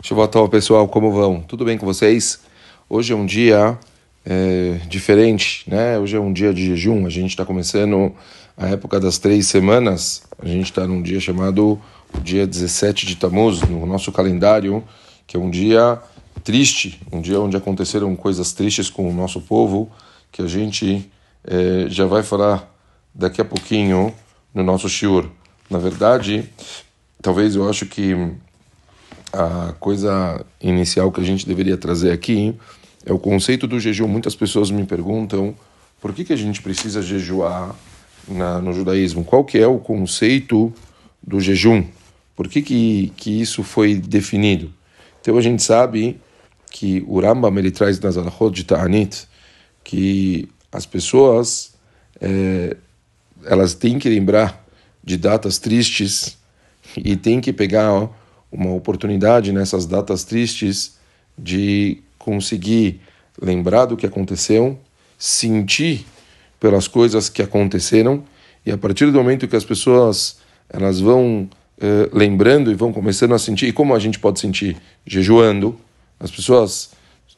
Shavuot pessoal, como vão? Tudo bem com vocês? Hoje é um dia é, diferente, né? Hoje é um dia de jejum, a gente está começando a época das três semanas, a gente está num dia chamado dia 17 de Tammuz, no nosso calendário, que é um dia triste, um dia onde aconteceram coisas tristes com o nosso povo, que a gente é, já vai falar daqui a pouquinho no nosso shiur. Na verdade, talvez eu acho que a coisa inicial que a gente deveria trazer aqui é o conceito do jejum. Muitas pessoas me perguntam por que, que a gente precisa jejuar na, no judaísmo. Qual que é o conceito do jejum? Por que, que, que isso foi definido? Então a gente sabe que o Rambam ele traz nas Alachot de Ta'anit que as pessoas é, elas têm que lembrar de datas tristes e têm que pegar ó, uma oportunidade nessas datas tristes de conseguir lembrar do que aconteceu, sentir pelas coisas que aconteceram e a partir do momento que as pessoas elas vão eh, lembrando e vão começando a sentir e como a gente pode sentir? Jejuando. As pessoas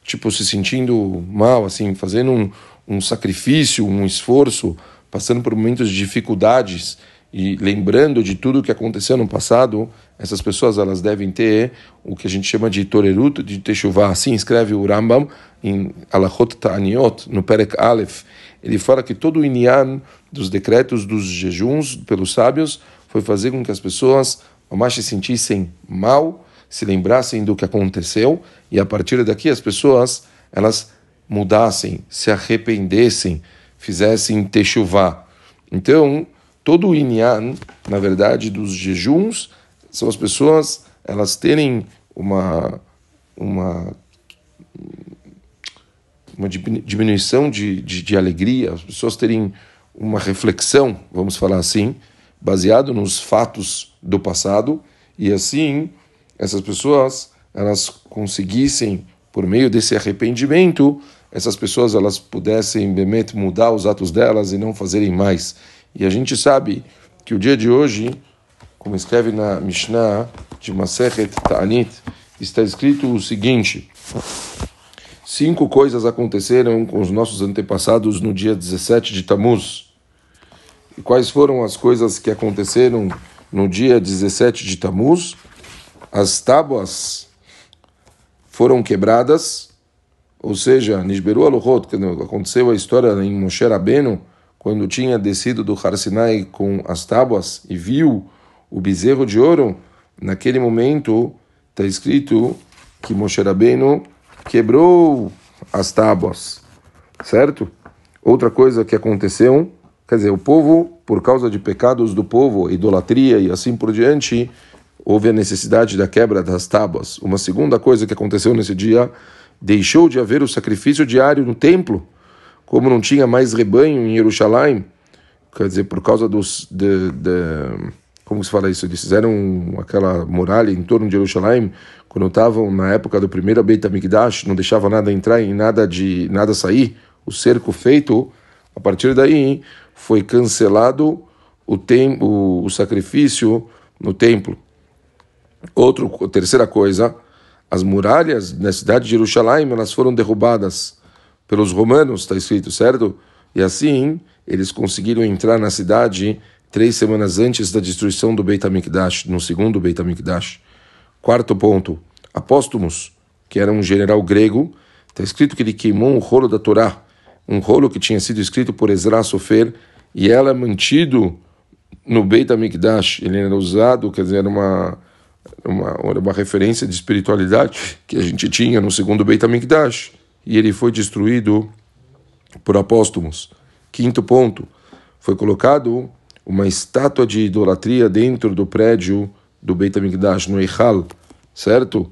tipo se sentindo mal assim fazendo um, um sacrifício um esforço passando por momentos de dificuldades e lembrando de tudo o que aconteceu no passado, essas pessoas elas devem ter o que a gente chama de torerut, de techuvá. Assim escreve o Rambam em Alachot Ta'aniot, no Perek Aleph. Ele fala que todo o inyan dos decretos dos jejuns pelos sábios foi fazer com que as pessoas mais se sentissem mal, se lembrassem do que aconteceu e a partir daqui as pessoas elas mudassem, se arrependessem, fizessem techuvá. Então, todo o inyan, na verdade, dos jejuns, são as pessoas elas terem uma uma uma diminuição de, de, de, alegria, as pessoas terem uma reflexão, vamos falar assim, baseado nos fatos do passado, e assim essas pessoas elas conseguissem, por meio desse arrependimento, essas pessoas elas pudessem bemet mudar os atos delas e não fazerem mais. E a gente sabe que o dia de hoje, como escreve na Mishnah de Masechet Ta'anit, está escrito o seguinte: Cinco coisas aconteceram com os nossos antepassados no dia 17 de Tammuz. E quais foram as coisas que aconteceram no dia 17 de Tammuz? As tábuas foram quebradas, ou seja, Nishberu Aluhot, aconteceu a história em Moshe Rabbeinu, quando tinha descido do Har Sinai com as tábuas e viu o bezerro de ouro, naquele momento está escrito que Moshe Rabbeinu quebrou as tábuas, certo? Outra coisa que aconteceu, quer dizer, o povo, por causa de pecados do povo, idolatria e assim por diante, houve a necessidade da quebra das tábuas. Uma segunda coisa que aconteceu nesse dia, deixou de haver o sacrifício diário no templo como não tinha mais rebanho em Jerusalém, quer dizer, por causa dos. De, de, como se fala isso? Eles fizeram aquela muralha em torno de Jerusalém, quando estavam na época do primeiro Beit HaMikdash, não deixava nada entrar e nada, de, nada sair, o cerco feito, a partir daí foi cancelado o, tem, o, o sacrifício no templo. Outra, terceira coisa, as muralhas na cidade de Jerusalém elas foram derrubadas pelos romanos, está escrito, certo? E assim eles conseguiram entrar na cidade três semanas antes da destruição do Beit HaMikdash, no segundo Beit HaMikdash. Quarto ponto, Apóstomos, que era um general grego, está escrito que ele queimou um rolo da Torá, um rolo que tinha sido escrito por Ezra Sofer, e ela é mantido no Beit HaMikdash. Ele era usado, quer dizer, era uma, uma, uma referência de espiritualidade que a gente tinha no segundo Beit HaMikdash e ele foi destruído por apóstolos. Quinto ponto, foi colocado uma estátua de idolatria dentro do prédio do Beit HaMikdash, no Eichal, certo?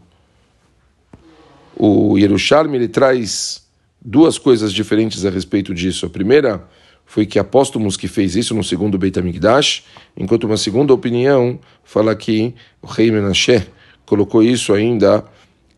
O Yerushalmi ele traz duas coisas diferentes a respeito disso. A primeira foi que apóstolos que fez isso no segundo Beit HaMikdash, enquanto uma segunda opinião fala que o rei Menashe colocou isso ainda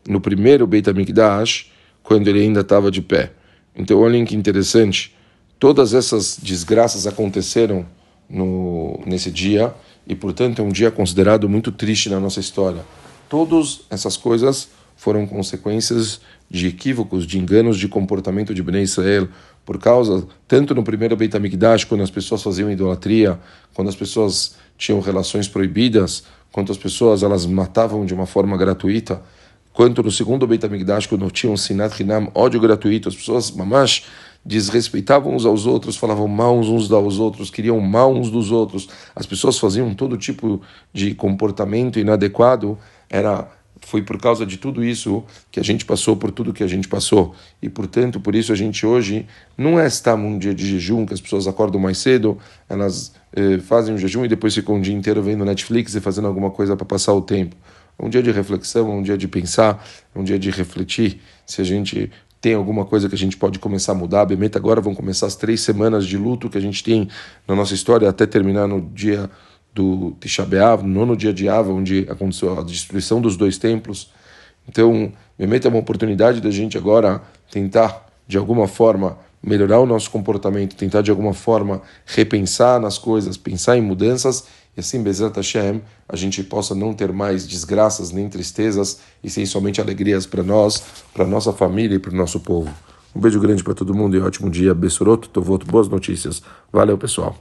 no primeiro Beit HaMikdash, quando ele ainda estava de pé. Então, olhem que interessante. Todas essas desgraças aconteceram no, nesse dia e, portanto, é um dia considerado muito triste na nossa história. Todas essas coisas foram consequências de equívocos, de enganos de comportamento de Bnei Israel, por causa, tanto no primeiro Beit HaMikdash, quando as pessoas faziam idolatria, quando as pessoas tinham relações proibidas, quando as pessoas elas matavam de uma forma gratuita, quanto no segundo Beit HaMikdash, quando tinham sinat hinam, ódio gratuito, as pessoas, mamash, desrespeitavam uns aos outros, falavam mal uns dos outros, queriam mal uns dos outros, as pessoas faziam todo tipo de comportamento inadequado, era foi por causa de tudo isso que a gente passou por tudo que a gente passou. E, portanto, por isso a gente hoje não é estar um dia de jejum, que as pessoas acordam mais cedo, elas eh, fazem um jejum e depois ficam o dia inteiro vendo Netflix e fazendo alguma coisa para passar o tempo. É um dia de reflexão, é um dia de pensar, é um dia de refletir se a gente tem alguma coisa que a gente pode começar a mudar. Bemeta agora vão começar as três semanas de luto que a gente tem na nossa história até terminar no dia do Tisha no nono dia de Ava, onde aconteceu a destruição dos dois templos. Então, Mehmet é uma oportunidade da gente agora tentar, de alguma forma, melhorar o nosso comportamento, tentar, de alguma forma, repensar nas coisas, pensar em mudanças, e assim, Bezerra Hashem, a gente possa não ter mais desgraças nem tristezas, e sim somente alegrias para nós, para nossa família e para o nosso povo. Um beijo grande para todo mundo e ótimo dia. Bessuroto, Tovoto, boas notícias. Valeu, pessoal.